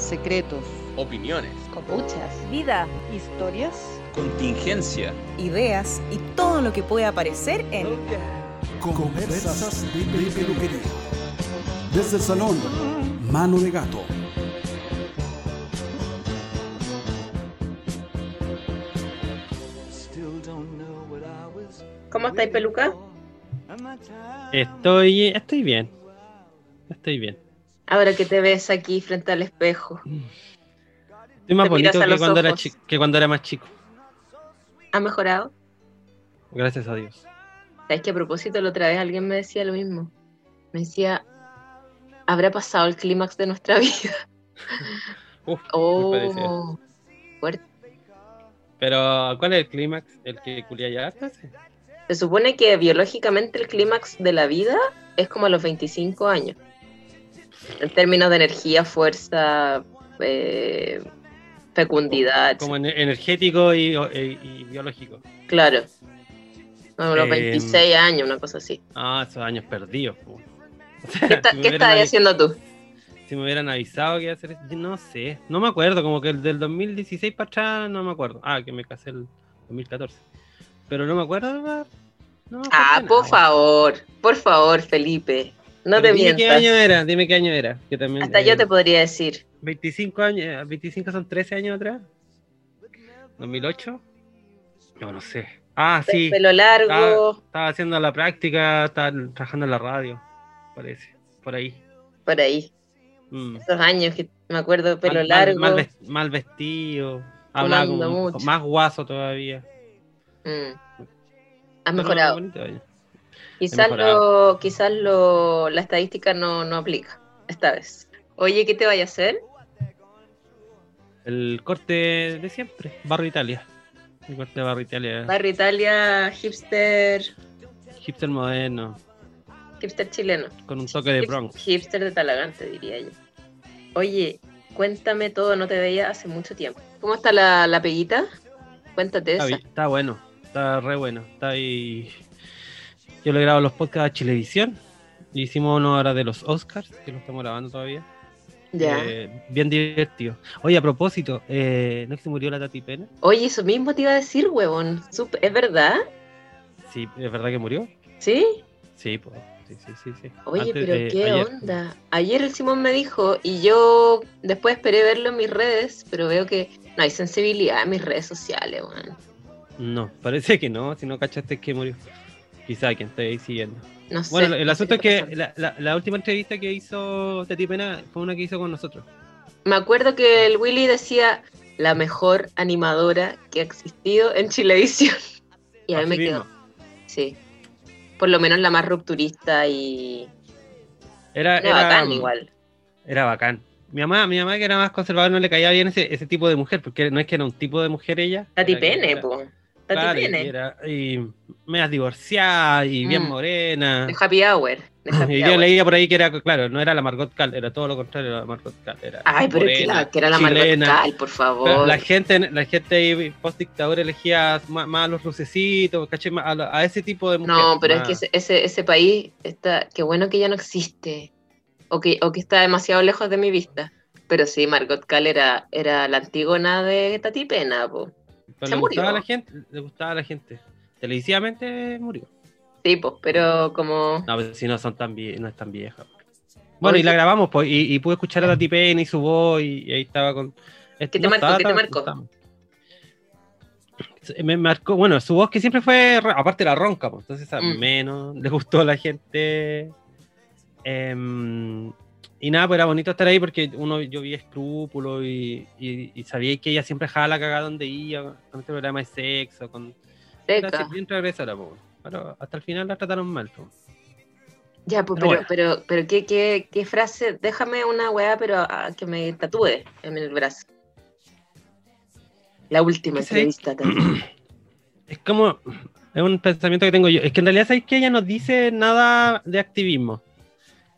secretos, opiniones, copuchas, vida, historias, contingencia, ideas y todo lo que puede aparecer en Conversas de Peluquería. Desde el salón, mano de gato. ¿Cómo estáis, peluca? Estoy, estoy bien. Estoy bien. Ahora que te ves aquí frente al espejo. Estoy más Te bonito que cuando, era ojos. chi- que cuando era más chico. ¿Ha mejorado? Gracias a Dios. Sabes que a propósito la otra vez alguien me decía lo mismo. Me decía, ¿habrá pasado el clímax de nuestra vida? Uf. Oh, fuerte. Pero, ¿cuál es el clímax? ¿El que culia ya? Sí. Se supone que biológicamente el clímax de la vida es como a los 25 años. En términos de energía, fuerza, eh, fecundidad. Como ener- energético y, y- y biológico. Claro. A los Em, 26 años, una cosa así. Ah, esos años perdidos. O sea, ¿Qué, está- si qué estás haciendo tú? Si me hubieran avisado que iba a hacer eso, no sé. No me acuerdo, como que el del 2016 para atrás no me acuerdo. Ah, que me casé el 2014. Pero no me. No me acuerdo Ah, por favor, por favor, Felipe. No te dime qué mientas. año era, dime qué año era. Que también, Hasta eh, yo te podría decir. 25 años, eh, 25 son 13 años atrás. 2008. No, no sé. Ah, sí. Pelo largo, Estaba haciendo la práctica, estaba trabajando en la radio, parece. Por ahí. por ahí. Mm. Esos años que me acuerdo, pelo mal, largo. Mal, ves- mal vestido. Hablaba como mucho. más guaso todavía. Mm. Has Pero mejorado. Quizás lo, quizás lo, la estadística no, no aplica esta vez. Oye, ¿qué te vaya a hacer? El corte de siempre, Barro Italia. El corte de Barro Italia. Barrio Italia, hipster, Hipster moderno, hipster chileno. con un toque de Bronx. Hipster de Talagante, diría yo. Oye, cuéntame todo, no te veía hace mucho tiempo. ¿Cómo está la, la peguita? Cuéntate Está, esa. bien, está bueno, está re bueno. Está ahí. Yo le grabo los podcasts a Chilevisión. Hicimos uno ahora de los Oscars, que lo estamos grabando todavía. Ya. Eh, bien divertido. Oye, a propósito, eh, ¿no es que se murió la Tati Pena? Oye, eso mismo te iba a decir, huevón. ¿Es verdad? Sí, ¿es verdad que murió? ¿Sí? Sí, pues. Sí, sí, sí, sí. Oye, Antes, pero eh, qué ayer. onda. Ayer el Simón me dijo, y yo después esperé verlo en mis redes, pero veo que no hay sensibilidad en mis redes sociales, weón. No, parece que no, si no cachaste que murió. Quizá quien esté ahí siguiendo. No sé. Bueno, el no asunto es que la, la- la última entrevista que hizo Tati Pena fue una que hizo con nosotros. Me acuerdo que el Willy decía la mejor animadora que ha existido en Chilevisión. Y a mí me quedó. Sí. Por lo menos la más rupturista y. Era, era, bacán igual. Era bacán. Mi mamá, mi mamá que era más conservadora no le caía bien ese, ese tipo de mujer, porque no es que era un tipo de mujer ella. Tati Pene. Tati claro, y era- y medias divorciada y bien Mm. morena. De Happy Hour. de Happy Y yo Hour. leía por ahí que era, claro, no era la Margot Cal, era todo lo contrario, era la Margot Cal. Era Ay, pero que, morena, la, que era la Margot chilena. Cal, por favor. Pero la gente, la gente post dictadura elegía más, más a los lucecitos, A, ese tipo de mujer. No, pero es que ese, ese, ese país está, qué bueno que ya no existe. O que, o que está demasiado lejos de mi vista. Pero sí, Margot Cal era, era la antígona de Tati Pena, po. Pero se le murió. gustaba a la gente, le gustaba a la gente. Televisivamente murió. Sí, pues, pero como. No, pero si no son tan vie- no es tan vieja. Bueno, y la grabamos, pues, y, y pude escuchar a Tati Pena y su voz, y, y ahí estaba con. ¿Qué te marcó? ¿Qué te marcó? Me marcó, bueno, su voz que siempre fue, aparte la ronca, pues, entonces a Mm. menos, le gustó a la gente. Em, y nada, pues era bonito estar ahí porque uno, yo vi escrúpulos y, y, y sabía que ella siempre dejaba la cagada donde iba, con este programa de sexo, con... Era bien pues, pero hasta el final la trataron mal, pues. Ya, pues, Pero pero, pero, pero, ¿qué, qué, qué frase? Déjame una weá, pero ah, que me tatúe en el brazo. La última entrevista. Es como, es un pensamiento que tengo yo. Es que en realidad sabéis que ella no dice nada de activismo.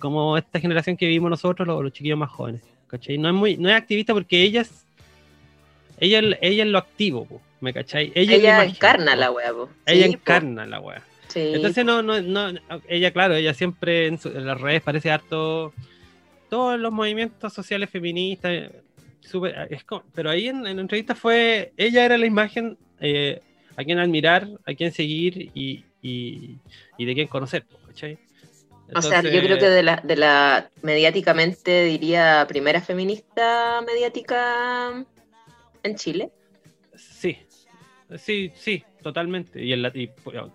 Como esta generación que vivimos nosotros, los, los chiquillos más jóvenes. ¿Cachai? No es muy, no es activista porque ella es, ella, ella es lo activo, po, ¿me cachai? Ella, encarna la weá, po. Ella Sí, po. encarna la wea. Sí. Entonces no, no, no, ella claro, ella siempre en, su- en las redes parece harto todos los movimientos sociales feministas, súper- es como- pero ahí en, en la entrevista fue, ella era la imagen eh, a quien admirar, a quien seguir y, y, y de quien conocer, po, O sea, yo creo que de la, de la mediáticamente diría primera feminista mediática en Chile. Sí, sí, sí, totalmente. Y en la y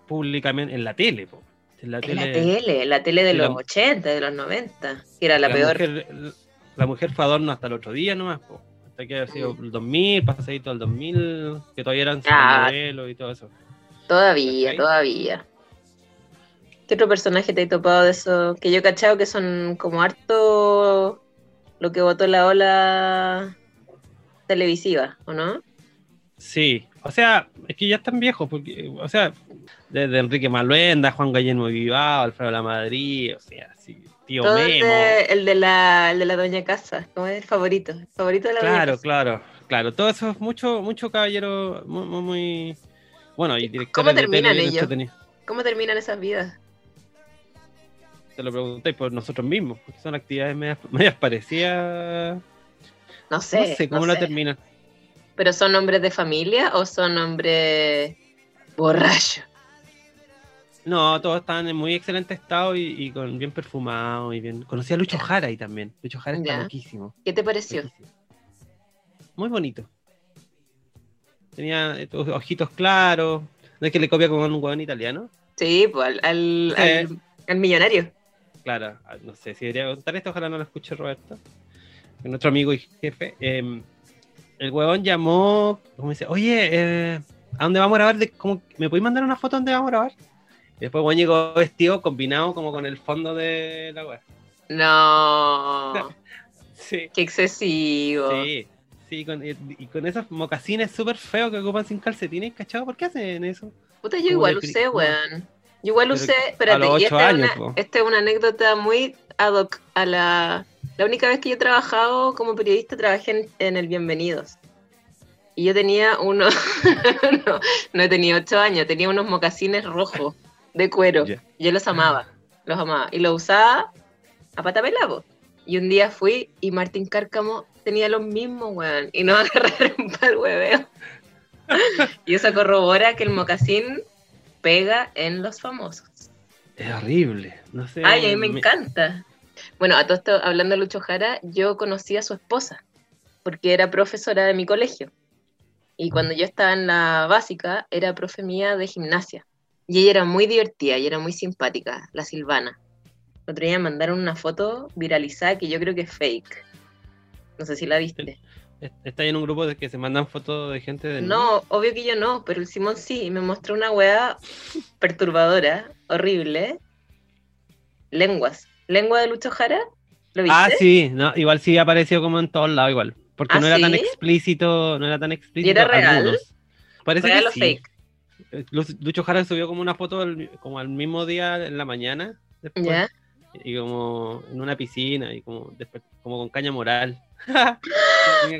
públicamente, en la tele, po. En la En la tele. tele, en la tele de los la- 80, de los 90, que era la, peor. Mujer, la mujer fue adorno hasta el otro día nomás, po. Hasta que había sido el 2000, pasadito al 2000, que todavía eran Mm. Ah. modelos y todo eso. Todavía, todavía. ¿Qué otro personaje te he topado de eso? Que yo he cachado que son como harto lo que votó la ola televisiva, ¿o no? Sí, o sea, es que ya están viejos, porque, o sea, desde Enrique Maluenda, Juan Guillermo Vivao, Alfredo La Madrid, o sea, sí, tío Todo Memo. de, el de la, el de la Doña Casa, como es el favorito, el favorito de la Doña Claro, Casa. claro, claro. Todo eso es mucho, mucho caballero, muy, muy, bueno, y ¿Cómo terminan ellos? ¿Cómo terminan esas vidas? Te lo preguntáis por nosotros mismos, porque son actividades medias, medias parecidas. No sé. no sé cómo no la sé. terminan. ¿Pero son hombres de familia o son hombres borrachos? No, todos están en muy excelente estado y, y con bien perfumado y bien. Conocí a Lucho Jara ahí también. Lucho Jara está Ya. loquísimo. ¿Qué te pareció? loquísimo. Muy bonito. Tenía ojitos claros. No es que le copia con un huevón italiano. Sí, pues al, al, Sí. al- al millonario. Claro, ah, no sé si debería contar esto, ojalá no lo escuche Roberto. Nuestro amigo y jefe. eh, el huevón llamó, como dice, oye, eh, ¿a dónde vamos a grabar? De, cómo- ¿Me podéis mandar una foto donde vamos a grabar? Y después el huevón llegó vestido, combinado como con el fondo de la web. No, Sí. qué excesivo. Sí, sí, con, y, y con esos mocasines súper feos que ocupan sin calcetines, ¿cachado? ¿Por qué hacen eso? Puta, yo Como igual usé, weón. Yo igual usé, a espérate, y esta, años, es una, esta es una anécdota muy ad hoc a la... La única vez que yo he trabajado como periodista trabajé en, en el Bienvenidos. Y yo tenía unos... no, no he tenido ocho años, tenía unos mocasines rojos de cuero. Ya. Yo los amaba, los amaba. Y los usaba a pata pelá, po. Y un día fui y Martín Cárcamo tenía los mismos, weón. Y nos agarraron para el hueveo. y eso corrobora que el mocasín pega en los famosos. Es horrible, no sé. Ay, a mí me encanta. Bueno, a todo esto, hablando de Lucho Jara, yo conocí a su esposa, porque era profesora de mi colegio. Y cuando yo estaba en la básica, era profe mía de gimnasia. Y ella era muy divertida y era muy simpática, la Silvana. El otro día me mandaron una foto viralizada que yo creo que es fake. No sé si la viste. Está en un grupo de que se mandan fotos de gente de No, obvio que yo no, pero el Simón sí, y me mostró una weá perturbadora, horrible. Lenguas. ¿Lengua de Lucho Jara? ¿Lo viste? Ah, sí, no, igual sí apareció como en todos lados igual. Porque ¿Ah, no era tan explícito, no era tan explícito. era real? algunos. Parece ¿Real que o sí. fake? Eh, Lu- Lucho Jara subió como una foto como al mismo día en la mañana. Después, ¿Ya? Y como en una piscina y como, como con caña moral.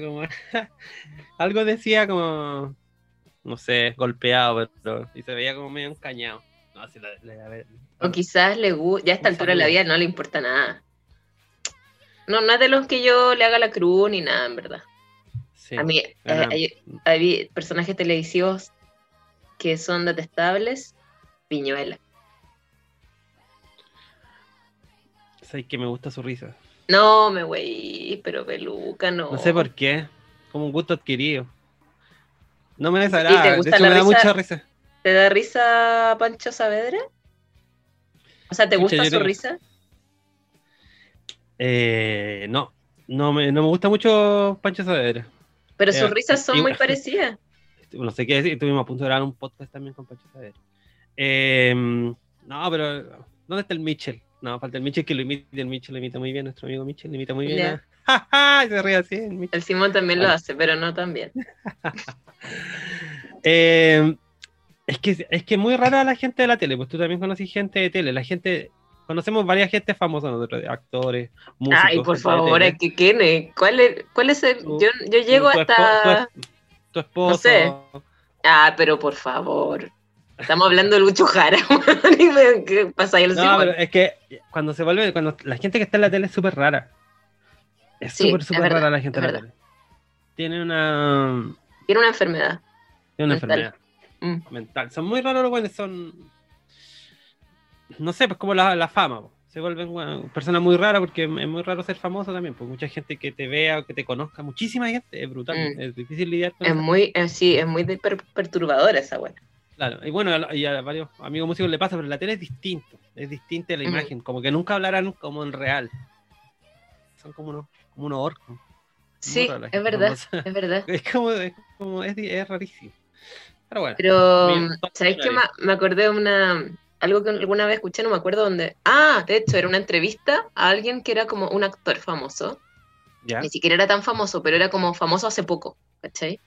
Como- algo decía como, no sé, golpeado, pero y se veía como medio encañado. No, la- la- O quizás le gusta, ya a esta altura de la vida no le importa nada. No, no es de los que yo le haga la cruz ni nada, en verdad. sí, A mí eh, hay, hay personajes televisivos que son detestables. Piñuela. Sabes que me gusta su risa. No, me güey, pero peluca, no. No sé por qué. Como un gusto adquirido. No me desagrada. De gusta hecho, la me da risa? mucha risa. ¿Te da risa Pancho Saavedra? O sea, ¿te Pucha, gusta su tengo- risa? Eh, no, no me, no me gusta mucho Pancho Saavedra. Pero Eh, sus risas son muy parecidas. No sé qué decir, estuvimos a punto de grabar un podcast también con Pancho Saavedra. Eh, no, pero ¿dónde está el Mitchell? No, falta el Mitchell que lo imita, el Mitchell lo imita muy bien, nuestro amigo Mitchell lo imita muy bien. Ya. a- ¡Ja, ja! Se ríe así. el Simón también lo Vale. hace, pero no tan bien. Eh, es que es que muy rara la gente de la tele, pues tú también conoces gente de tele, la gente conocemos varias gente famosa nosotros, actores, músicos. Ay, por favor, tele. ¿qué quién ¿Cuál es, cuál es el...? Tu- Yo, yo llego tu hasta... tu, es- tu esposo. sé. Ah, pero por favor. Estamos hablando de Lucho Jara. ¿Qué pasa ahí el No, pero es que cuando se vuelve, cuando la gente que está en la tele es súper rara. Es súper, súper rara la gente de la tele. tiene una, Tiene una enfermedad. tiene una Mental. enfermedad Mm. mental. Son muy raros los buenos, son. No sé, pues como la, la fama. po. Se vuelven weón, personas muy raras porque es muy raro ser famoso también. Pues mucha gente que te vea o que te conozca, muchísima gente, es brutal. Mm. Es difícil lidiar con Es eso. muy, eh, sí, es muy per- perturbadora esa weá. Claro, y bueno, y a varios amigos músicos le pasa, pero la tele es distinto. Es distinta la imagen, como que nunca hablarán como en real. Son como unos, como unos orcos. Sí, rara es verdad, es verdad. Es como, es, como es, rarísimo. Pero bueno. Pero, todo ¿sabéis. Me, me acordé de una, algo que alguna vez escuché, no me acuerdo dónde. Ah, de hecho, era una entrevista a alguien que era como un actor famoso. ya. Ni siquiera era tan famoso, pero era como famoso hace poco, ¿cachai?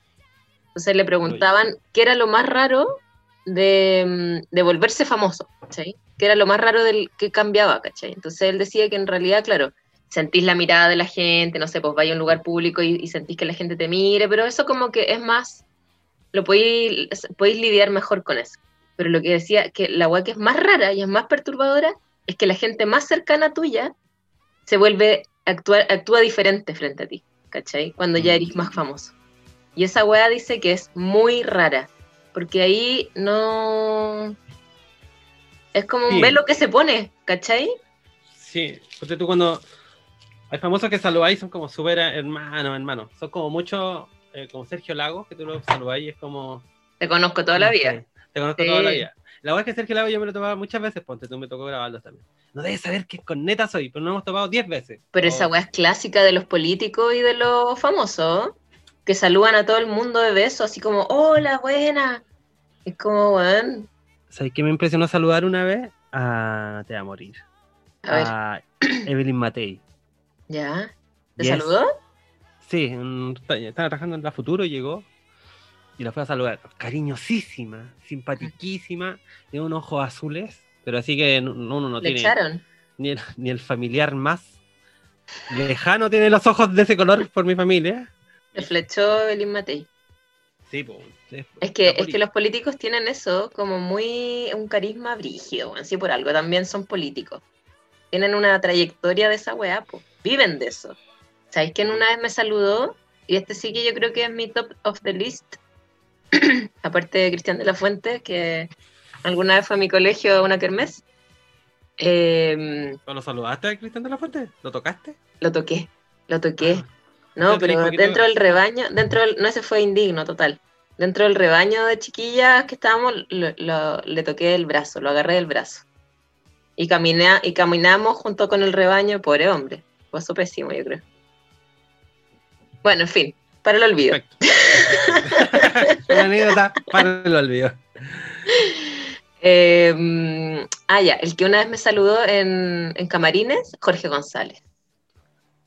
Entonces le preguntaban qué era lo más raro de, mm, de volverse famoso, ¿cachai? ¿Qué era lo más raro del que cambiaba, ¿cachai? Entonces él decía que en realidad, claro, sentís la mirada de la gente, no sé, pues vaya a un lugar público y, y sentís que la gente te mire, pero eso como que es más, lo podéis, podéis lidiar mejor con eso. Pero lo que decía, que la weá que es más rara y es más perturbadora, es que la gente más cercana tuya se vuelve, actúa, actúa diferente frente a ti, ¿cachai? Cuando ya eres más famoso. Y esa weá dice que es muy rara, porque ahí no... Es como un Sí. velo que se pone, ¿cachai? Sí, porque tú cuando hay famosos que saludáis son como súper hermanos, hermanos. Son como muchos, eh, como Sergio Lagos, que tú lo saludáis y es como... Te conozco toda la vida. Te conozco Sí. toda la vida. La verdad es que Sergio Lagos yo me lo tomaba muchas veces, ponte, tú me tocó grabarlos también. No debes saber qué con neta soy, pero nos hemos topado 10 veces. Pero O- esa weá es clásica de los políticos y de los famosos, que saludan a todo el mundo de beso, así como, hola, buena. Es como, weón, ¿Sabes qué me impresionó saludar una vez? A... Te va a morir. a Evelyn Matei. ¿ya? ¿Te Yes. saludó? Sí, en- estaba trabajando en la Futuro, llegó y la fue a saludar. Cariñosísima, simpatiquísima, tiene unos ojos azules, pero así que no- uno no Le tiene echaron. ni el, ni el familiar más lejano tiene los ojos de ese color por mi familia. Le flechó Belín Matei. Sí, pues. sí, Es que, es que los políticos tienen eso como muy, un carisma brígido, así por algo, también son políticos. Tienen una trayectoria de esa weá, pues. viven de eso. ¿Sabéis quién una vez me saludó? Y este sí que yo creo que es mi top of the list. Aparte de Cristian de la Fuente, que alguna vez fue a mi colegio a una kermés. Eh, ¿Lo saludaste a Cristian de la Fuente? ¿Lo tocaste? lo toqué, lo toqué. Ah, No, pero dentro del rebaño, dentro del, no ese fue indigno total. Dentro del rebaño de chiquillas que estábamos, lo- lo- le toqué el brazo, lo agarré del brazo. Y, caminé, y caminamos junto con el rebaño, pobre hombre. Pasó pésimo, yo creo. Bueno, en fin, para el olvido. Una anécdota para el olvido. Eh, ah, ya, el que una vez me saludó en, en Camarines, Jorge González.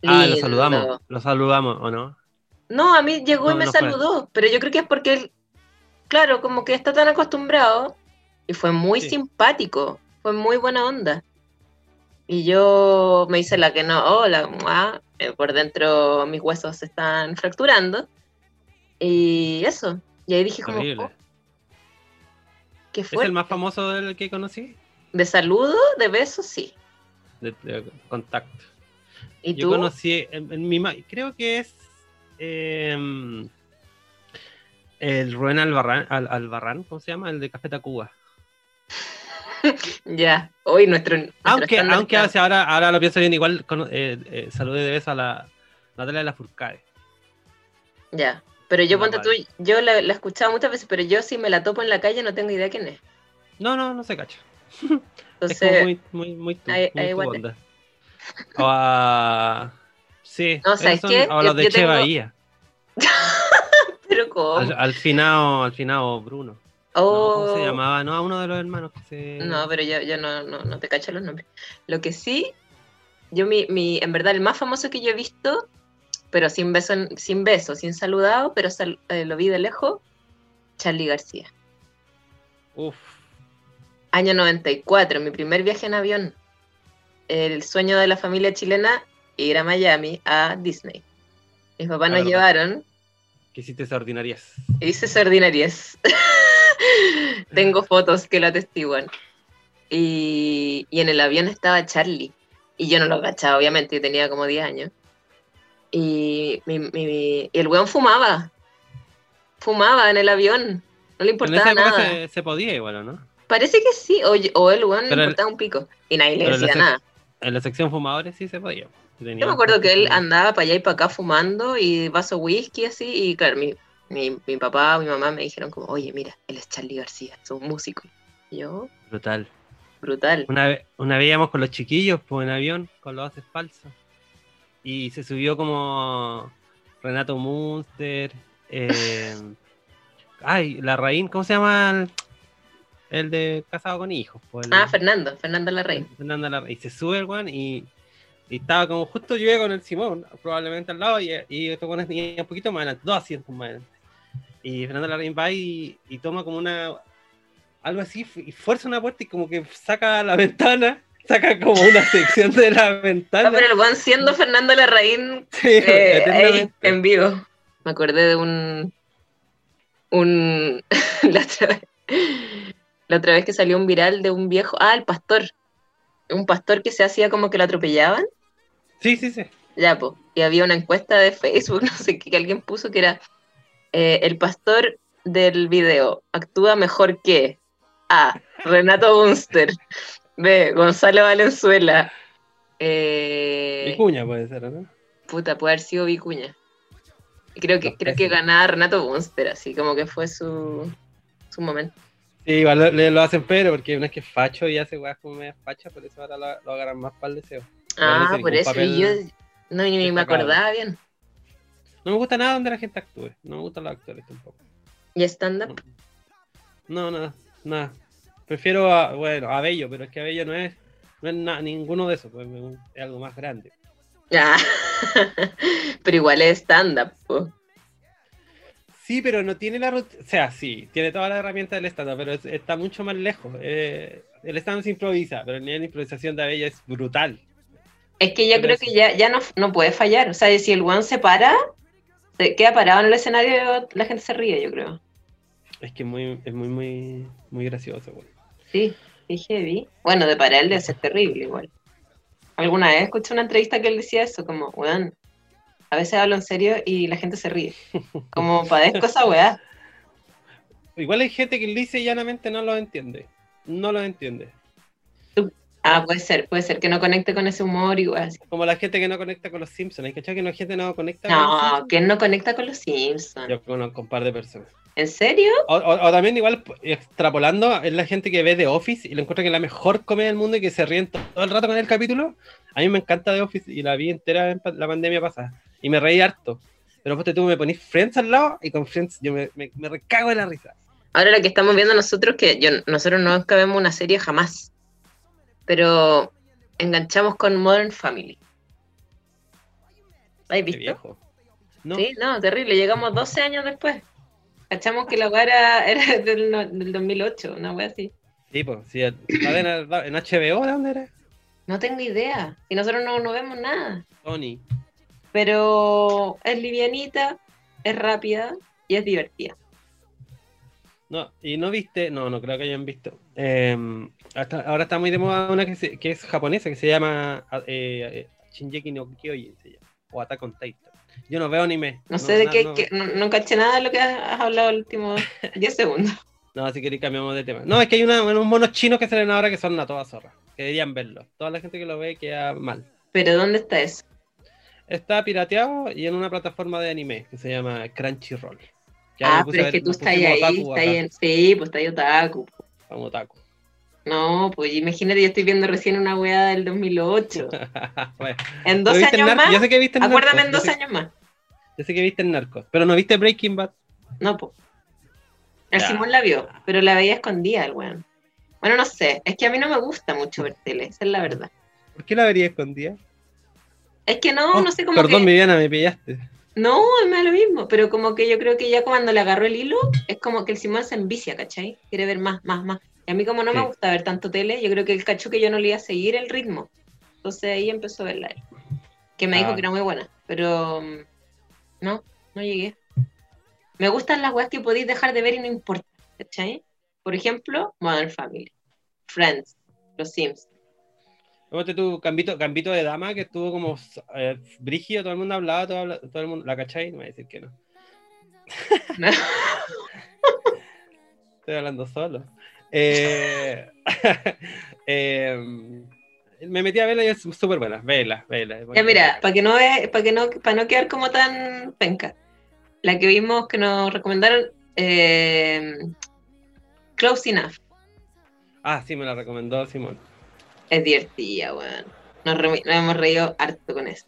Ah, lo saludamos. Lo saludamos, ¿o no? No, a mí llegó y me no fue. saludó, pero yo creo que es porque él, claro, como que está tan acostumbrado y fue muy Sí. simpático, fue muy buena onda. Y yo me hice la que no, hola, eh, por dentro mis huesos se están fracturando. Y eso, y ahí dije como, oh, ¿qué ¿Es el más famoso del que conocí? De saludo, de besos, sí. De, de contacto. ¿Y Yo tú? conocí en, en mi ma- creo que es em, el Rubén Albarrán, Al- Albarrán, ¿cómo se llama? El de Café Tacuba. Ya, hoy nuestro... nuestro Aunque, aunque ahora, ahora lo pienso bien, igual cono- eh, eh, saludé de beso a la Natalia de la Furcade. Ya, pero yo Una ponte tú, yo la, la he escuchado muchas veces, pero yo si me la topo en la calle no tengo idea quién es. No, no, no se cacha. es como muy, muy, muy tu, muy tu onda. O a... Sí, No, ¿sabes esos son- qué? o Yo- los de yo Che tengo- Bahía. pero ¿cómo? Al, al finado, al finado Bruno. No, Oh, ¿Cómo se llamaba? No, a uno de los hermanos que se... No, pero yo, yo no, no, no te cacho los nombres. Lo que sí, yo mi, mi, en verdad el más famoso que yo he visto, pero sin beso, sin beso, sin saludado, pero sal- eh, lo vi de lejos, Charlie García. Uf. Año 94, mi primer viaje en avión. El sueño de la familia chilena, ir a Miami, a Disney. Mis papás La nos verdad. llevaron Que hiciste esa ordinarias. hice sardinarias. Tengo fotos que lo atestiguan. Y, y en el avión estaba Charlie. Y yo no lo cachaba, obviamente, yo tenía como 10 años. y, mi- mi- y el weón fumaba. Fumaba en el avión. No le Pero en esa importaba nada. se, se podía igual, ¿o ¿no? Parece que sí. O, o el weón le Pero el- importaba un pico. Y nadie le decía nada. En la sección fumadores sí se podía. Yo me acuerdo que él andaba para allá y para acá fumando y vaso whisky así. Y claro, mi, mi, mi papá o mi mamá me dijeron como, oye, mira, él es Charlie García, es un músico. Y yo, Brutal. brutal. Una vez, una vez íbamos con los chiquillos pues, en avión con los haces falsos. Y se subió como Renato Munster. eh, ay, la Raín, ¿cómo se llama? El, de Casado con Hijos. pues, el- Ah, Fernando, Fernando Larraín. Fernanda Larraín. Y se sube el weón y, y estaba como justo yo con el Simón, probablemente al lado, y, y estos weones tenían un poquito más adelante, dos asientos más adelante. Y Fernanda Larraín va y, y toma como una. algo así, y fuerza una puerta y como que saca la ventana, saca como una sección de la Ah, ventana. pero el weón siendo Fernando Larraín Sí, eh, ahí, en vivo. Me acordé de un. un la, otra vez, la otra vez que salió un viral de un viejo. Ah, el pastor. Un pastor que se hacía como que lo atropellaban. Sí, sí, sí. Ya, pues. Y había una encuesta de Facebook, no sé qué, que alguien puso que era. eh, el pastor del video actúa mejor que A. Renato Bunster. B. Gonzalo Valenzuela. Eh, Vicuña puede ser, ¿no? Puta, puede haber sido Vicuña. Creo que, creo que ganaba Renato Bunster, así como que fue su, su momento. Sí, igual lo, le- lo hacen pero porque uno es que es facho y hace weas como media facha, por eso ahora lo, lo agarran más para el deseo. Ah, por eso y yo no, ni me acordaba bien. No me gusta nada donde la gente actúe. No me gustan los actores tampoco. ¿Y stand-up? No, nada, nada. Prefiero a, bueno, a Bello, pero es que a Bello no es, no es na- ninguno de esos, pues, es algo más grande. Ya. Pero igual es stand-up. po. Sí, pero no tiene la o sea, sí, tiene todas las herramientas del stand pero es- está mucho más lejos. Eh, el stand se improvisa, pero el nivel de improvisación de Abella es brutal. Es que yo Pero creo que ya, ya no, no puede fallar. O sea, si el one se para, se queda parado en el escenario, la gente se ríe, yo creo. Es que es muy, es muy, muy, muy gracioso, güey. Sí, sí, heavy. Bueno, de parar debe ser terrible igual. Alguna vez escuché una entrevista que él decía eso, como, weón, a veces hablo en serio y la gente se ríe. Como padezco esa weá. Igual hay gente que dice y llanamente no lo entiende. No lo entiende. Ah, puede ser, puede ser que no conecte con ese humor igual. así. Como la gente que no conecta con los Simpsons. ¿Hay que no hay gente que no conecta con los No, Simpsons? ¿quién no conecta con los Simpsons? Yo conozco un par de personas. ¿En serio? O, o- o también igual extrapolando, es la gente que ve The Office y le encuentra que es la mejor comedia del mundo y que se ríen to- todo el rato con el capítulo. A mí me encanta The Office y la vi entera en la pandemia pasada. Y me reí harto. Pero pues tú me ponís Friends al lado y con Friends yo me, me, me recago de la risa. Ahora lo que estamos viendo nosotros, que yo, nosotros no vemos una serie jamás, pero enganchamos con Modern Family. ¿La ¿Has visto? viejo. No, Sí, no, terrible. Llegamos 12 años después. Cachamos que la weá era, era del, del 2008, una weá así. sí, pues, sí, en, en HBO, ¿de dónde era? No tengo idea. Y nosotros no, no vemos nada. Sony. Pero es livianita, es rápida y es divertida. No, y no viste, no, no creo que hayan visto. Eh, hasta- ahora está muy de moda una que, se- que es japonesa, que se llama eh, eh, Shinjeki no Kyojin, se llama, o Attack on Titan. Yo no veo anime. No sé de qué, no, no, no caché nada de lo que has hablado los últimos 10 segundos. No, si queréis cambiamos de tema. No, es que hay una- unos monos chinos que salen ahora que son una toda zorra, que deberían verlo. Toda la gente que lo ve queda mal. Pero ¿dónde está eso? Está pirateado y en una plataforma de anime que se llama Crunchyroll. Ya ah, pero es que tú estás ahí, estás en... Sí, pues estás ahí otaku. como otaku. No, pues imagínate, yo estoy viendo recién una weá del 2008. Bueno, En ¿lo 12 viste en años más, Yo sé que viste en acuérdame Narcos, en yo 12 sé- años más. Yo sé que viste en Narcos, pero no viste Breaking Bad. No, pues. El Ya. Simón la vio, pero la veía escondida el weón. Bueno, no sé, es que a mí no me gusta mucho ver tele, esa es la verdad. ¿Por qué la vería escondida? Es que no, Oh, no sé cómo Perdón, que... Viviana, me pillaste. No, es más lo mismo, pero como que yo creo que ya cuando le agarró el hilo, es como que el Simón se envicia, ¿cachai? Quiere ver más, más, más. Y a mí como no me gusta ver tanto tele, yo creo que el cacho que yo no le iba a seguir el ritmo. Entonces ahí empezó a verla él. Que me Ah. dijo que era muy buena, pero mm, no, no llegué. Me gustan las weas que podéis dejar de ver y no importa, ¿cachai? Por ejemplo, Modern Family, Friends, Los Sims. Ponte tu Gambito, Gambito de Dama, que estuvo como eh, brígido, todo el mundo hablaba, todo, el mundo, ¿la cachai? No me va a decir que no. No. Estoy hablando solo. Eh, eh, me metí a verla y es súper buena. Vela, vela. Ya mira, para que no para que no, para no quedar como tan penca. La que vimos que nos recomendaron, eh, Close Enough. Ah, sí, me la recomendó Simón. Es divertida, weón. Nos, re- nos hemos reído harto con eso.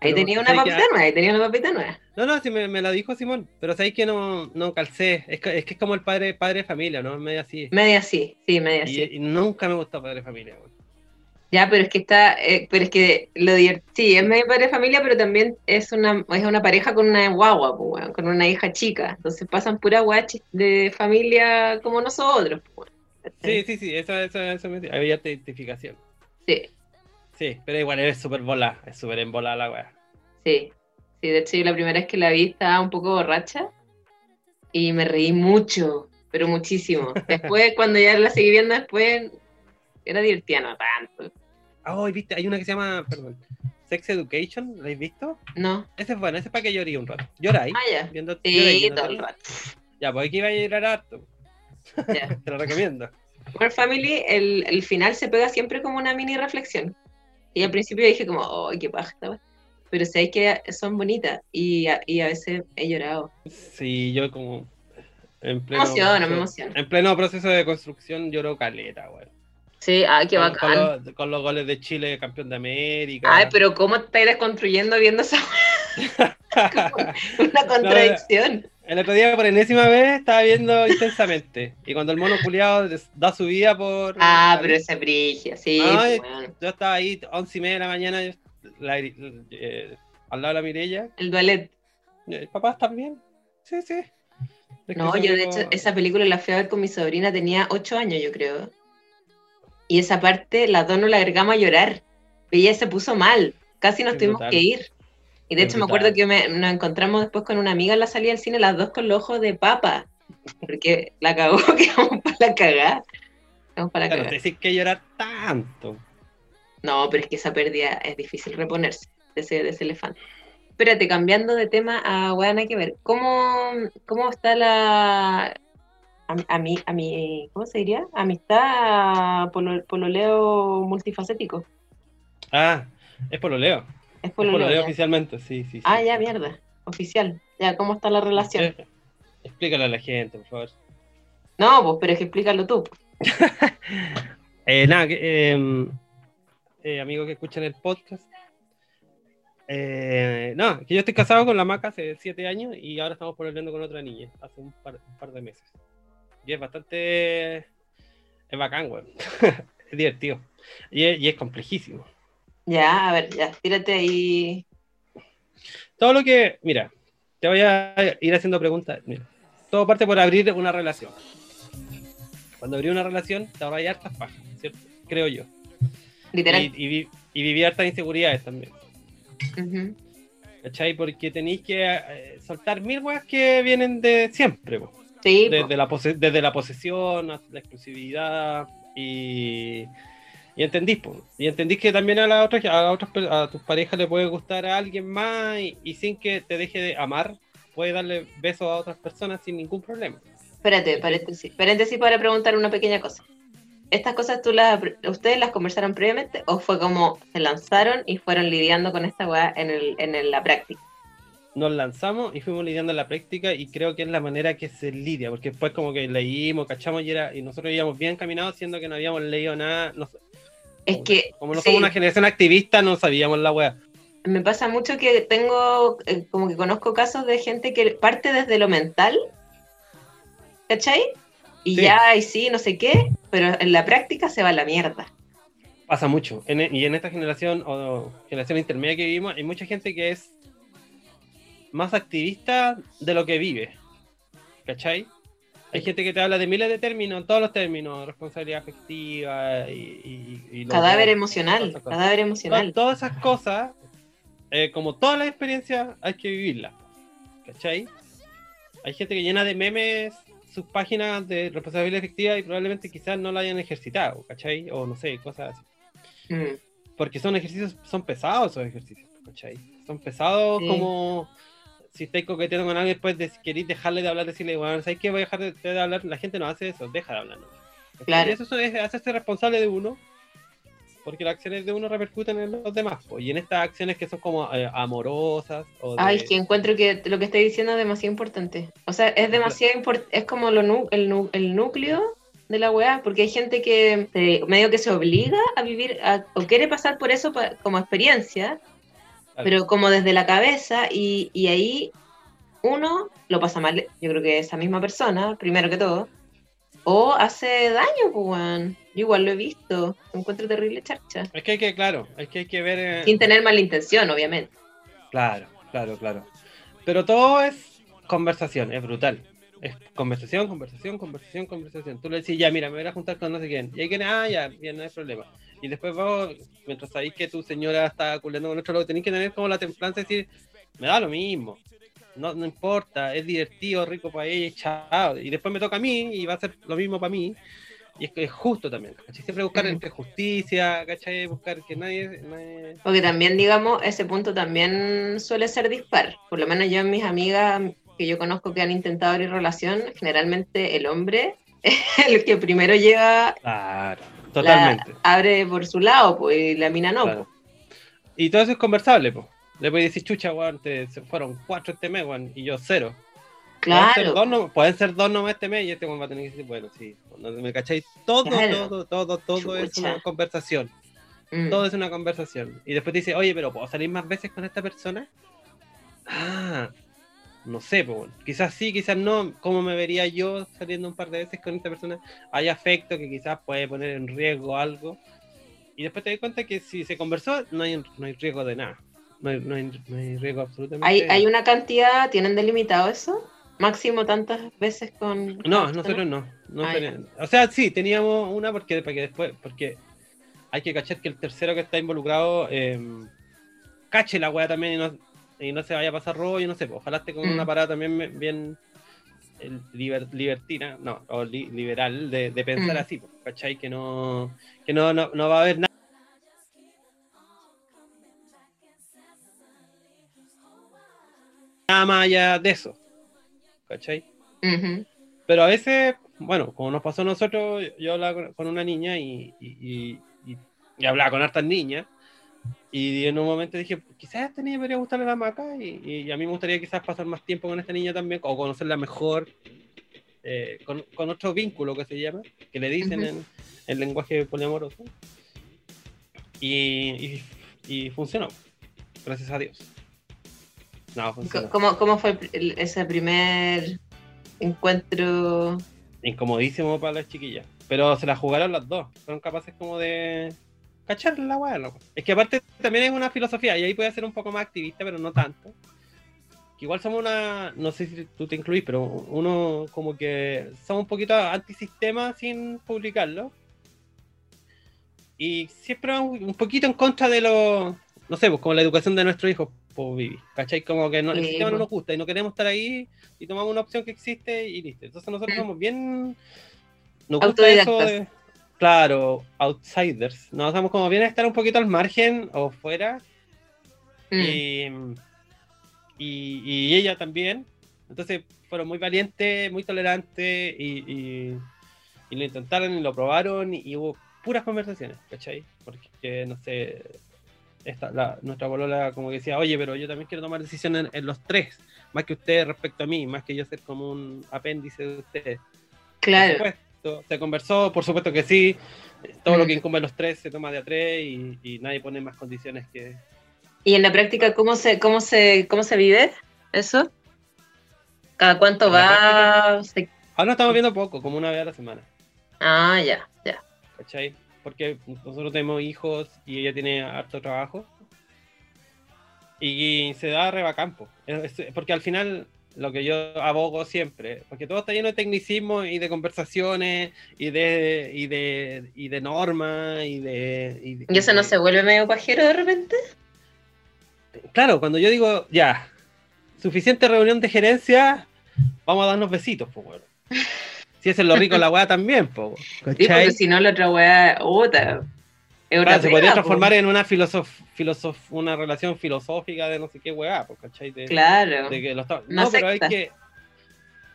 Ahí Pero, tenía una papita nueva, ahí tenía una papita nueva. No, no, sí me, me la dijo Simón, pero sabéis que no, no calcé. Es que, es que es como el padre, padre de familia, ¿no? Es medio así. Media así, sí, media así. y nunca me gustó padre de familia, weón. Ya, pero es que está, eh, pero es que lo divert- sí, es medio padre de familia, pero también es una, es una pareja con una guagua, pues, weón, con una hija chica. Entonces pasan pura guachis de familia como nosotros, pues. Sí, sí, sí, eso, eso, eso me había identificación. Sí, Sí, pero igual es súper bola, es súper embolada la weá. sí. Sí, de hecho yo la primera vez que la vi estaba un poco borracha y me reí mucho, pero muchísimo. Después, cuando ya la seguí viendo después, era divertida, no tanto. Ah, oh, viste, hay una que se llama, perdón, Sex Education, ¿la habéis visto? No. Ese es bueno, ese es para que lloré un rato. ¿Lloráis? Ah, ya. Viendo, Sí, todo el rato. Ya, pues aquí iba a llorar harto. Ya. Te lo recomiendo. Modern Family, el, el final se pega siempre como una mini reflexión. Y al principio dije como, ¡ay, qué paja! esta wea". Pero sabéis que son bonitas y a, y a veces he llorado. Sí, yo como en Me pleno, emociono, me emociono. en pleno proceso de construcción lloro caleta, güey. Sí, ay, qué Con, bacán. con los, con los goles de Chile, campeón de América. Ay, pero ¿cómo estáis desconstruyendo viendo esa una contradicción? El otro día por enésima vez estaba viendo intensamente. Y cuando el mono culiado da su vida por. Ah, pero esa brigia, sí. Pues, bueno. Yo estaba ahí, once y media de la mañana, la- eh, al lado de la Mirella. El duelet. Eh, ¿Papás también? Sí, sí. Es que No, yo de como- hecho esa película la fui a ver con mi sobrina, tenía ocho años yo creo. Y esa parte, las dos nos la agregamos a llorar. Ella se puso mal, casi nos Es tuvimos brutal. que ir. Y de hecho me acuerdo que me- nos encontramos después con una amiga en la salida del cine, las dos con los ojos de papa. Porque la cagó, quedamos para la cagada. Quedamos para la Claro, cagada. que llorar tanto. No, pero es que esa pérdida es difícil reponerse de ese, de ese elefante. Espérate, cambiando de tema a hay que ver. ¿Cómo, cómo está la. A, mi- a mí, a mi, ¿cómo se diría? Amistad polo- pololeo multifacético. Ah, es pololeo. Es pololeo. oficialmente, sí, sí. sí. Ah, ya, mierda. Oficial. Ya, ¿cómo está la relación? Explícale a la gente, por favor. No, pues, pero es que explícalo tú. Eh, nada, que, eh, eh, amigos que escuchan el podcast. Eh, no, que yo estoy casado con la Maca hace siete años y ahora estamos pololeando con otra niña hace un par, un par de meses. Y es bastante. Es bacán, güey. es divertido. Y es, y es complejísimo. Ya, a ver, ya, tírate ahí. Todo lo que. Mira, te voy a ir haciendo preguntas. Mira, todo parte por abrir una relación. Cuando abrí una relación, te ahorras hartas pajas, ¿cierto? Creo yo. Literal. Y, y, y viví hartas inseguridades también. Ujú. ¿Cachai? Porque tenéis que eh, soltar mil weas que vienen de siempre, po. Sí, po. desde, la pose- desde la posesión hasta la exclusividad y, y entendís, po. y entendís que también a las otras, a, otras a tus parejas le puede gustar a alguien más y, y sin que te deje de amar, puedes darle besos a otras personas sin ningún problema. Espérate, paréntesis, paréntesis para preguntar una pequeña cosa. ¿Estas cosas tú las, ustedes las conversaron previamente o fue como se lanzaron y fueron lidiando con esta weá en, el, en el- la práctica? Nos lanzamos y fuimos lidiando en la práctica y creo que es la manera que se lidia, porque después como que leímos, cachamos y, era, y nosotros íbamos bien caminados, siendo que no habíamos leído nada, no- Es que como no sí, somos una generación activista, no sabíamos la wea. me pasa mucho que tengo, eh, como que conozco casos de gente que parte desde lo mental, ¿cachai? Y Sí. ya, y sí, no sé qué, pero en la práctica se va a la mierda. Pasa mucho. En e- y en esta generación o generación intermedia que vivimos, hay mucha gente que es más activista de lo que vive. ¿Cachai? Hay gente que te habla de miles de términos, todos los términos, responsabilidad afectiva y... y- Cadáver emocional, cadáver emocional. Todas esas cosas, eh, como todas las experiencias, hay que vivirlas. ¿Cachai? Hay gente que llena de memes sus páginas de responsabilidad efectiva y probablemente quizás no la hayan ejercitado, ¿cachai? O no sé, cosas así. Mm. porque son ejercicios, son pesados esos ejercicios, ¿cachai? Son pesados Sí. como si estáis coqueteando con alguien después de queréis dejarle de hablar, decirle, bueno, ¿sabes qué? Voy a dejar de, de hablar. La gente no hace eso, deja de hablar. ¿no? Claro. Y eso es hacerse responsable de uno, porque las acciones de uno repercuten en los demás. po. Y en estas acciones que son como eh, amorosas o de- Ay, es que encuentro que lo que estoy diciendo es demasiado importante. O sea, es demasiado importante, es como lo el, el núcleo de la weá, porque hay gente que se- medio que se obliga a vivir a- o quiere pasar por eso pa- como experiencia, Claro. Pero como desde la cabeza y, y ahí uno lo pasa mal, yo creo que esa misma persona, primero que todo, o hace daño, pues, weón. Yo igual lo he visto, encuentro terrible charcha. Es que hay que, claro, es que hay que ver... eh, Sin tener mala intención, obviamente. Claro, claro, claro. Pero todo es conversación, es brutal. Es conversación, conversación, conversación, conversación. Tú le decís, ya, mira, me voy a juntar con no sé quién. Y hay quien, ah, ya, bien, no hay problema. Y después vos, mientras sabéis que tu señora está culiando con otro lado, tenéis que tener como la templanza de decir, me da lo mismo. No, no importa, es divertido, rico para ella, chao. Y después me toca a mí y va a ser lo mismo para mí. Y es que es justo también, ¿cachai? Siempre buscar entre justicia, ¿cachai? Buscar que nadie... nadie... Porque también, digamos, ese punto también suele ser dispar. Por lo menos yo en mis amigas que yo conozco que han intentado abrir relación, generalmente el hombre es el que primero llega, Claro, la- totalmente. abre por su lado, pues, y la mina no. Claro. pues. Y todo eso es conversable, pues. Le puedes decir, chucha, weón, te- se fueron cuatro este mes, weón, y yo cero. Pueden ser Claro, dos, no- pueden ser dos nomás este mes y este weón va a tener que decir, bueno, sí, no me cacháis. Todo, Claro. todo, todo, todo es una conversación. Mm. Todo es una conversación. Y después te dice, oye, pero ¿puedo salir más veces con esta persona? Ah, no sé, pues, quizás sí, quizás no. ¿Cómo me vería yo saliendo un par de veces con esta persona? Hay afecto que quizás puede poner en riesgo algo. Y después te das cuenta que si se conversó, no hay, no hay riesgo de nada. No hay, no hay, no hay riesgo absolutamente hay, hay una cantidad, ¿tienen delimitado eso? Máximo tantas veces con... No, nosotros no. no Ah, o sea, sí, teníamos una porque, porque después, porque hay que cachar que el tercero que está involucrado eh, cache la weá también y no, y no se vaya a pasar rollo, no sé, pues, ojalá esté con Mm. una parada también bien liber- libertina, no, o li- liberal de, de pensar Mm. así, pues, ¿cachai? Que no, que no, no, no va a haber nada. Nada más allá de eso, ¿cachai? Pero a veces, bueno, como nos pasó a nosotros, yo hablaba con- con una niña y, y- y- y hablaba con hartas niñas. Y en un momento dije, quizás a esta niña podría gustarle la maca y, y a mí me gustaría quizás pasar más tiempo con esta niña también, o conocerla mejor, eh, con, con otro vínculo que se llama, que le dicen Ujú. en el lenguaje poliamoroso. Y, y, y funcionó, gracias a Dios. No, funcionó. ¿Cómo, ¿Cómo fue ese primer encuentro? incomodísimo para las chiquillas. Pero se la jugaron las dos. Fueron capaces como de cachar la weá, loco. Es que aparte también es una filosofía y ahí puede ser un poco más activista, pero no tanto. Que igual somos una, no sé si tú te incluís, pero uno como que somos un poquito antisistema sin publicarlo. Y siempre un poquito en contra de lo, no sé, pues como la educación de nuestros hijos, pues Vivi. ¿Cachai? Como que no, el Sí, sistema no pues. nos gusta y no queremos estar ahí y tomamos una opción que existe y listo. Entonces nosotros somos bien... Nos gusta eso de... Claro, outsiders. Nos vamos como bien a estar un poquito al margen o fuera. Mm. Y, y, y ella también. Entonces fueron muy valientes, muy tolerantes y, y, y lo intentaron y lo probaron y, hubo puras conversaciones, ¿cachai? Porque, no sé, esta, la, nuestra bolola como que decía, oye, pero yo también quiero tomar decisiones en, en los tres, más que ustedes respecto a mí, más que yo ser como un apéndice de ustedes. Por Claro. Se conversó, por supuesto que sí. Todo lo que incumbe a los tres se toma de a tres y, y nadie pone más condiciones que, ¿Y en la práctica cómo se, cómo se, cómo se vive eso? ¿Cada cuánto va? Se- Ahora estamos viendo poco, como una vez a la semana, Ah, ya, ya. ¿cachai? Porque nosotros tenemos hijos y ella tiene harto trabajo. Y se da rebacampo. Porque al final, lo que yo abogo siempre, porque todo está lleno de tecnicismo y de conversaciones y de, y de, y de normas y de... Y, de- ¿Y eso no se vuelve medio pajero de repente? Claro, cuando yo digo, ya, suficiente reunión de gerencia, vamos a darnos besitos, pues, bueno. Si eso es lo rico de la weá también, pues. Sí, porque si no la otra weá, puta. Es una Claro, se podría po. transformar en una filosof, filosof- una relación filosófica de no sé qué weá, ¿cachai? De, Claro. de que No, pero hay que,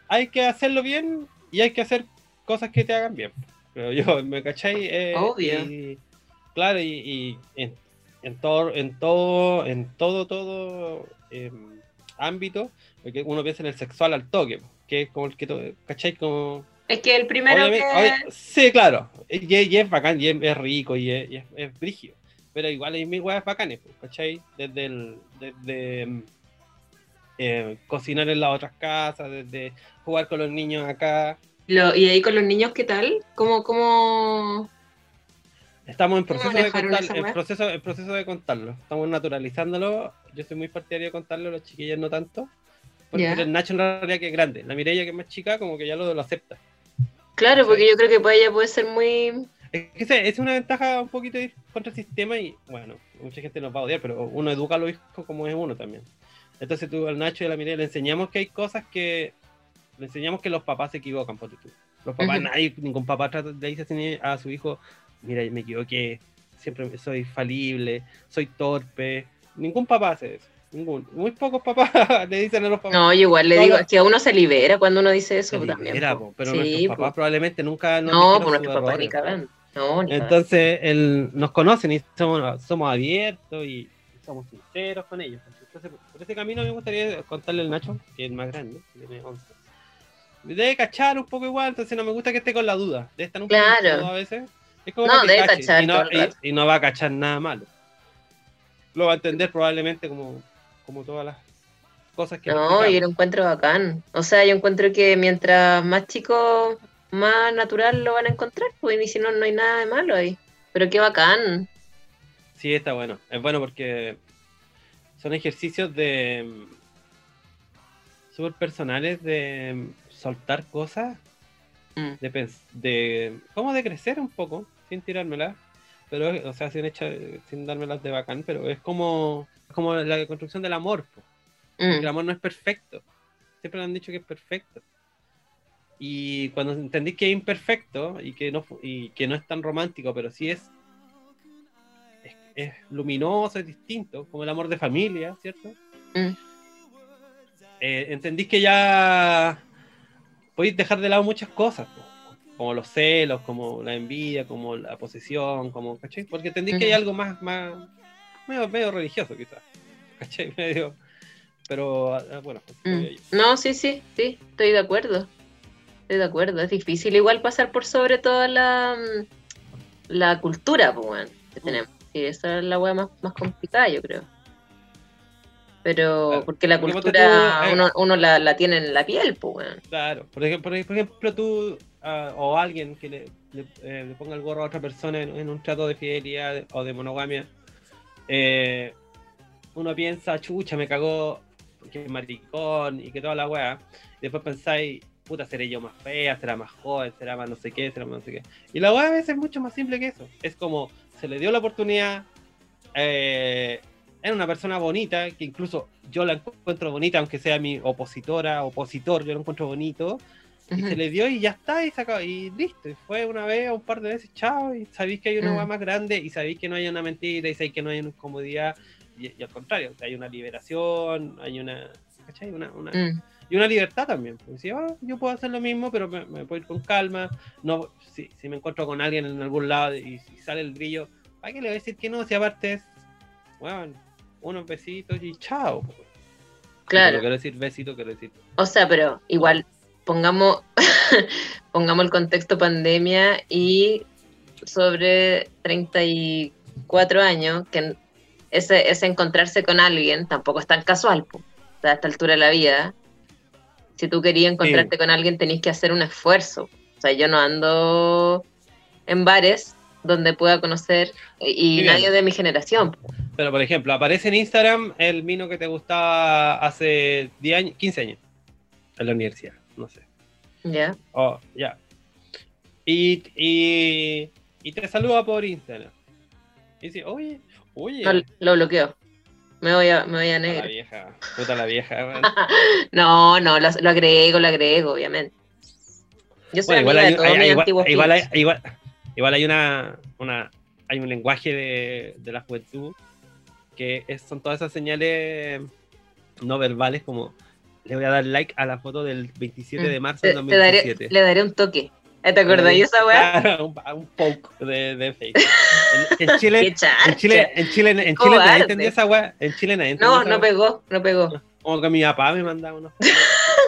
hay que hacerlo bien y hay que hacer cosas que te hagan bien. Pero yo, ¿me cachai? Eh, Obvio. y- claro, y, y en, en todo, en todo, en todo, todo em, ámbito, porque uno piensa en el sexual al toque, que es como el que, to- ¿cachai? Como, Es que el primero Obviamente- que... obvia- sí, claro. Y, y es bacán, y es, es rico, y es, y es, es brígido. Pero igual hay mil weas bacanes, pues, ¿cachai? Desde, el, desde mm, eh, cocinar en las otras casas, desde jugar con los niños acá. Lo- y ahí con los niños, ¿qué tal? ¿Cómo, cómo... Estamos en ¿Cómo proceso, de contar, en proceso, en proceso de contarlo. Estamos naturalizándolo. Yo soy muy partidario de contarlo, los chiquillos no tanto. Porque Ya. el Nacho en realidad que es grande. La Mireia que es más chica, como que ya lo, lo acepta. Claro, porque yo creo que para ella puede ser muy... Es es una ventaja un poquito ir contra el sistema y bueno, mucha gente nos va a odiar, pero uno educa a los hijos como es uno también. Entonces tú al Nacho y a la Mireia le enseñamos que hay cosas que le enseñamos que los papás se equivocan, ponte tú. Los papás, nadie, ningún papá trata, le dice a su hijo, mira, me equivoqué, siempre soy falible, soy torpe. Ningún papá hace eso. Muy pocos papás le dicen a los papás. No, yo igual le digo, es que a uno se libera cuando uno dice eso "Se también. libera, po. po", pero Sí, nuestros papás po. probablemente nunca nos No, sus nuestros papás ni cagan. No, ni. Entonces, él, nos conocen y somos, somos abiertos y somos sinceros con ellos. Entonces, por ese camino me gustaría contarle al Nacho, que es el más grande, que tiene 11. Debe cachar un poco igual, entonces no me gusta que esté con la duda. Debe estar un poco Claro. a veces. Es como No, que debe cachar y, no, todo el y- rato. y no va a cachar nada malo. Lo va a entender probablemente como, como todas las cosas que No, yo lo encuentro bacán. O sea, yo encuentro que mientras más chicos, más natural lo van a encontrar, pues, y si no, no hay nada de malo ahí. Pero qué bacán. Sí, está bueno. Es bueno porque son ejercicios de mm, súper personales de mm, soltar cosas, Mm. de, de como de crecer un poco, sin tirármelas, pero o sea, sin hecha, sin dármelas de bacán, pero es como, como la construcción del amor. Mm. El amor no es perfecto. Siempre le han dicho que es perfecto. Y cuando entendís que es imperfecto y que no, y que no es tan romántico, pero sí es, es, es luminoso, es distinto, como el amor de familia, ¿cierto? Mm. Eh, entendís que ya podéis dejar de lado muchas cosas, po, como los celos, como la envidia, como la posesión, como, ¿cachai? Porque entendís que hay algo más, más medio, medio religioso quizás, ¿cachai? Medio, pero ah, bueno, lo Mm. No, sí, sí, sí, estoy de acuerdo. Estoy de acuerdo. Es difícil igual pasar por sobre toda la, mm, la cultura pues, weón, que Mm. tenemos. Y esa es la weá más, más complicada, yo creo. Pero, Claro, porque la cultura tú, eh, uno, uno la, la tiene en la piel, pues, weón. Claro, por ejemplo, por ejemplo tú o alguien que le, le, eh, le ponga el gorro a otra persona en, en un trato de fidelidad o de monogamia, eh, uno piensa, chucha, me cagó, que maricón y que toda la weá, después pensáis, puta, seré yo más fea, será más joven, será más no sé qué, será más no sé qué. Y la weá a veces es mucho más simple que eso. Es como, se le dio la oportunidad, eh, era una persona bonita, que incluso yo la encuentro bonita, aunque sea mi opositora, opositor, yo lo encuentro bonito, y se le dio y ya está, y, se acabó, y listo, y fue una vez o un par de veces, chao, y sabéis que hay una Mm. weá más grande, y sabéis que no hay una mentira, y sabéis que no hay una incomodidad, y, y al contrario, hay una liberación, hay una, ¿cachai? Una, una, Mm. y una libertad también. Si ah, yo puedo hacer lo mismo, pero me, me puedo ir con calma. No, si, si me encuentro con alguien en algún lado y, sale el brillo, ¿para qué le voy a decir que no? Si aparte es, bueno, unos besitos y chao. Claro. Pero quiero decir besito, quiero decir. O sea, pero igual pongamos, pongamos el contexto pandemia y sobre 34 años, que ese, ese encontrarse con alguien tampoco es tan casual, po. A esta altura de la vida. Si tú querías encontrarte con alguien, tenés que hacer un esfuerzo. O sea, yo no ando en bares donde pueda conocer y Bien. nadie de mi generación. Pero por ejemplo, aparece en Instagram el vino que te gustaba hace 10 años, 15 años, en la universidad, no sé. ¿Ya? Oh, ya. Y, y, y te saluda por Instagram. Y dice, oye, oye. No, lo bloqueo. Me voy a, me voy a puta la negro. vieja, puta la vieja. No, no, lo, lo agrego, lo agrego, obviamente. Yo soy Bueno, igual amiga hay, de hay- igual- igual hay, igual- igual hay una, una hay un lenguaje de, de la juventud que es- son todas esas señales no verbales como le voy a dar like a la foto del 27 de marzo del te daré, 2017. le daré un toque. ¿Eh, ¿Te acordás de esa weá? Claro, un, un poke de, de fake. En, en Chile, Qué charcha. en Chile, en Chile, en Chile nadie entendía esa weá. En Chile nadie entendía No, esa no pegó, no pegó. Como que mi papá me mandaba unos.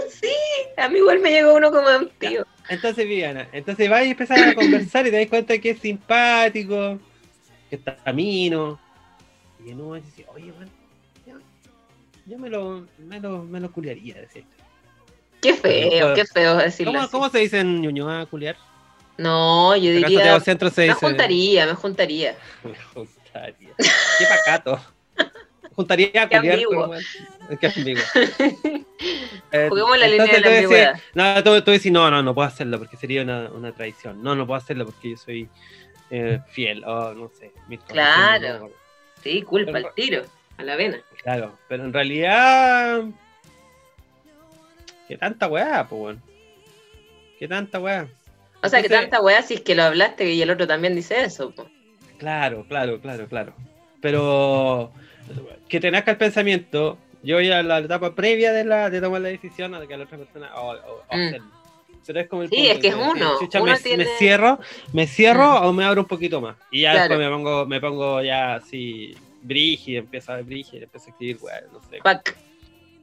Sí, a mí igual me llegó uno como de un tío. Entonces, Viviana, entonces vas y empezás a conversar y te das cuenta que es simpático, que está camino. Y en un momento dices, oye, yo, yo me lo, me lo, me lo culiaría, decía. Qué feo, qué feo decirlo ¿Cómo, así. ¿Cómo se dice en Ñuñoa culiar? No, yo diría. Santiago Centro se Me dice. juntaría, me juntaría. Me juntaría. Qué pacato. Juntaría a Qué culiar. Qué ambiguo. Eh, Juguemos la línea de la decís- ambigüedad. No, tú, tú decís, no, no, no puedo hacerlo porque sería una, una traición. No, no puedo hacerlo porque yo soy eh, fiel o no sé. Claro. No, no, Sí, culpa, al tiro, a la vena. claro, pero en realidad. ¿Qué tanta weá, pues, weón? ¿Qué tanta weá? O sea, que Entonces- tanta weá si es que lo hablaste y el otro también dice eso. po. Claro, claro, claro, claro. Pero que te nazca el pensamiento, yo voy a la etapa previa de, la, de tomar la decisión a que la otra persona o, o- o Mm. Pero es como el Sí, punto es que es uno, chucha, uno me, tiene- me cierro, me cierro Mm. o me abro un poquito más. Y ya Claro. después me pongo, me pongo ya así brígido, empiezo a ver brígido, empiezo a escribir, weá, no sé. Pack.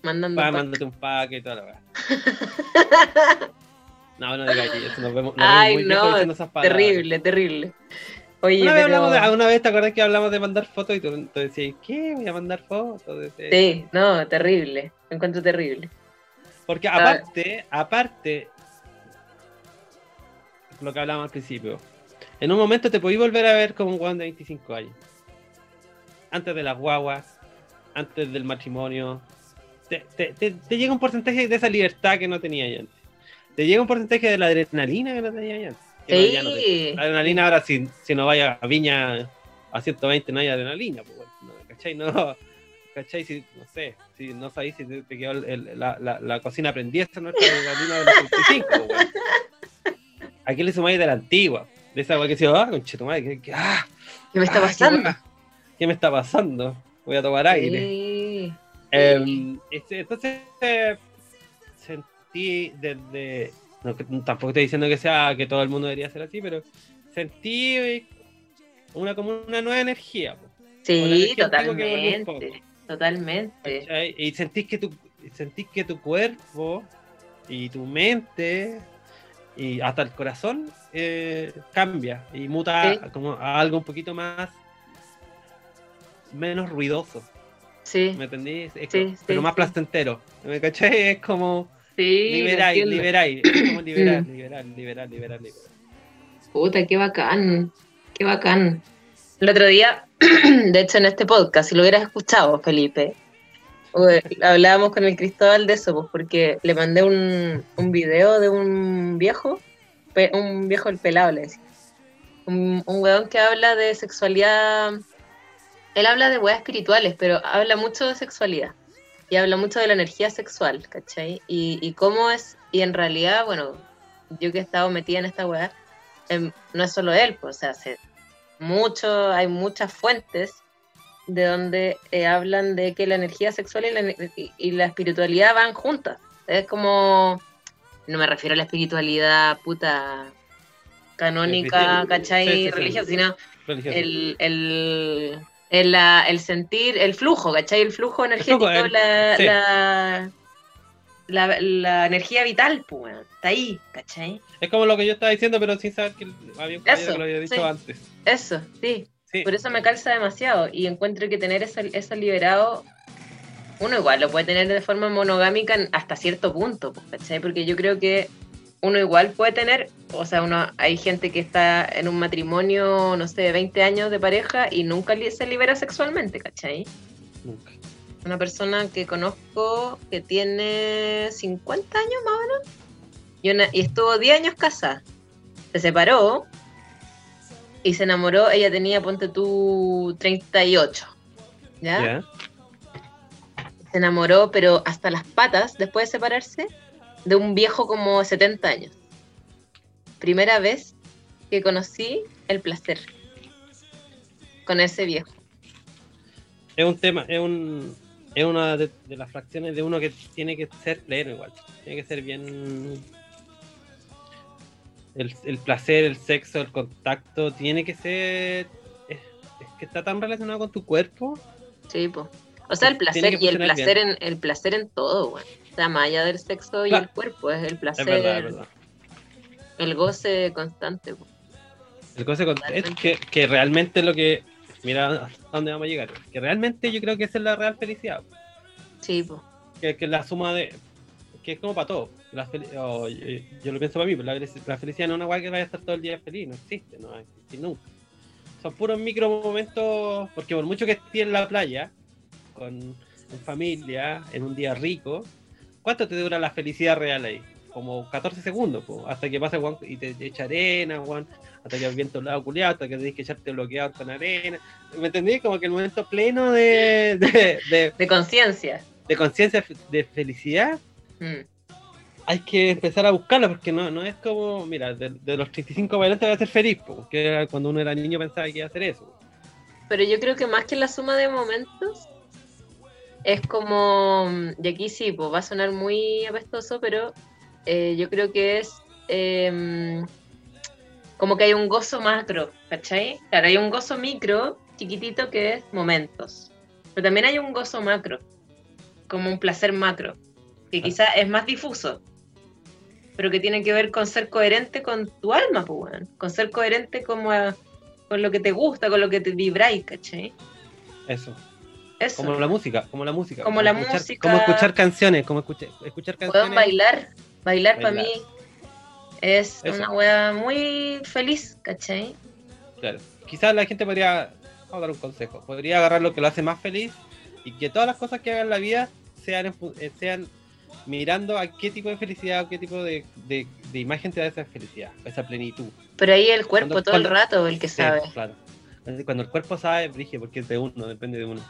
Mandando Pa, pack. mándate un pack y toda la weá. No, no digas aquí, eso nos vemos, nos Ay, vemos muy no, esas. Terrible, terrible. Oye, Una vez, pero- hablamos de- una vez te acordás que hablamos de mandar fotos y tú, tú decías, ¿qué? ¿Voy a mandar fotos? Decías- Sí, no, terrible. Me encuentro terrible. Porque Ah. aparte, aparte, lo que hablábamos al principio, en un momento te podís volver a ver como un guan de 25 años. Antes de las guaguas, antes del matrimonio. Te, te- te- te llega un porcentaje de esa libertad que no tenía antes. Te llega un porcentaje de la adrenalina que no tenía antes. No, te- la adrenalina ahora, si, si no vaya a Viña a 120, no hay adrenalina. Pues, no, ¿Cachai? No, ¿Cachai? Si, no sé, si no sabéis si te, quedó el- la, la, la cocina prendida, no es adrenalina de los 35. pues. Aquí le sumáis de la antigua. De esa weá que decía, ah, conchetumadre, que, que, ah, ¿Qué me está ah, pasando? ¿Qué me está pasando? Voy a tomar aire. Sí. Em, este, entonces eh, sentí desde no, tampoco estoy diciendo que sea que todo el mundo debería ser así pero sentí una como una nueva energía po, Sí, energía totalmente. Totalmente. ¿cachai? y sentís que tu sentís que tu cuerpo y tu mente y hasta el corazón eh, cambia y muta Sí. como a algo un poquito más menos ruidoso Sí, ¿Me entendí? Es Sí, como- sí, pero más sí. placentero. ¿Me cachai? Es como sí. entiendo. liberar. Es como liberar, liberar, liberar, liberar, liberar. Puta, qué bacán. Qué bacán. El otro día, de hecho, en este podcast, si lo hubieras escuchado, Felipe, hablábamos con el Cristóbal de eso, pues, porque le mandé un, un video de un viejo, un viejo el pelado, le decía. Un, un weón que habla de sexualidad. Él habla de weas espirituales, pero habla mucho de sexualidad. Y habla mucho de la energía sexual, ¿cachai? Y, y cómo es, y en realidad, bueno, yo que he estado metida en esta wea, em, no es solo él, pues, o sea, hace mucho, hay muchas fuentes de donde eh, hablan de que la energía sexual y la, y- y la espiritualidad van juntas. Es como, no me refiero a la espiritualidad puta canónica, ¿cachai? sí, sí. Religiosa, sino el, el, el, el sentir, el flujo, ¿cachai? El flujo energético, flujo, el- la, sí. la, la, la energía vital, pues, está ahí, ¿cachai? Es como lo que yo estaba diciendo, pero sin saber que había un Eso, que lo había dicho sí. antes. Eso, sí. Sí. Por eso me calza demasiado y encuentro que tener eso, eso liberado, uno igual lo puede tener de forma monogámica hasta cierto punto, pues, ¿cachai? Porque yo creo que uno igual puede tener, o sea, uno hay gente que está en un matrimonio, no sé, de 20 años de pareja y nunca se libera sexualmente, ¿cachai? Nunca. Una persona que conozco que tiene 50 años más o menos y, una- y estuvo 10 años casada. Se separó y se enamoró. Ella tenía, ponte tú, 38. ¿Ya? ¿Ya? Se enamoró, pero hasta las patas, después de separarse, de un viejo como 70 años. Primera vez que conocí el placer. con ese viejo. Es un tema, es un es una de, de las fracciones de uno que tiene que ser pleno igual. Tiene que ser bien el, el placer, el sexo, el contacto, tiene que ser es, es que está tan relacionado con tu cuerpo. Sí, pues. O sea, el placer y el placer en el placer en todo. Sea, más allá del sexo y Claro. el cuerpo, es el Es placer, verdad, es verdad. el goce constante. El cosa con- es que, que realmente lo que. Mira a dónde vamos a llegar. Que realmente yo creo que esa es la real felicidad. Sí, pues. Que, que la suma de. Que es como para todo. La fel- o, eh, yo lo pienso para mí, pero la, fel- la felicidad no es una guay que vaya a estar todo el día feliz. No existe, no va a existir nunca. Son puros micro momentos. Porque por mucho que estés en la playa, con, en familia, en un día rico, ¿cuánto te dura la felicidad real ahí? Como 14 segundos, po, hasta que pasa Juan y te, echa arena, Juan, hasta que el viento lado culiado, hasta que tenés que echarte bloqueado con arena. ¿Me entendí? Como que el momento pleno de, de, de, De conciencia. de conciencia, de felicidad, Mm. hay que empezar a buscarlo, porque no, no es como, mira, de, de los 35 para adelante voy a ser feliz, po, que era cuando uno era niño pensaba que iba a hacer eso. Pero yo creo que más que la suma de momentos, es como, y aquí sí, pues va a sonar muy apestoso, pero eh, yo creo que es em, como que hay un gozo macro, ¿cachai? Claro, hay un gozo micro, chiquitito, que es momentos. Pero también hay un gozo macro, como un placer macro, que quizás es más difuso, pero que tiene que ver con ser coherente con tu alma, pues, con ser coherente como a- con lo que te gusta, con lo que te vibráis, ¿cachai? Eso. Eso. Como la música, como la música. Como la escuchar, música. Como escuchar canciones, como escuchar, escuchar canciones. Puedo bailar. Bailar para mí es Eso. una wea muy feliz, ¿cachai? Claro. Quizás la gente podría, vamos a dar un consejo, podría agarrar lo que lo hace más feliz y que todas las cosas que hagan en la vida sean, eh, sean mirando a qué tipo de felicidad o qué tipo de, de- de imagen te da esa felicidad, esa plenitud. Pero ahí el cuerpo Cuando- todo el rato el que sabe. Claro. Cuando el cuerpo sabe, brige, porque es de uno, depende de uno.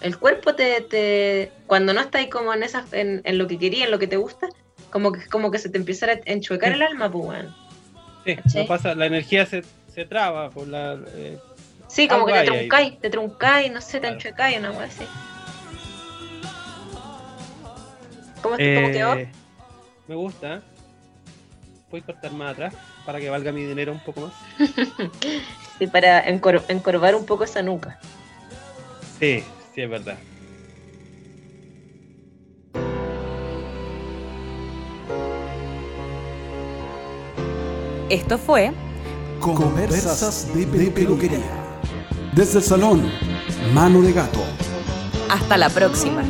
El cuerpo te, te cuando no estás como en esa en, en lo que quería, en lo que te gusta, como que como que se te empieza a enchuecar el alma, pues weón. Sí, no pasa, la energía se, se traba por la... eh, Sí, como que te truncáis, te truncáis, no sé, te Claro. enchuecáis, una wea así. ¿Cómo, cómo eh, quedó? me gusta. Voy a cortar más atrás para que valga mi dinero un poco más. Sí, para encor- encorvar un poco esa nuca. Sí, sí, es verdad. Esto fue Conversas de, de peluquería. Desde el salón, mano de gato. Hasta la próxima.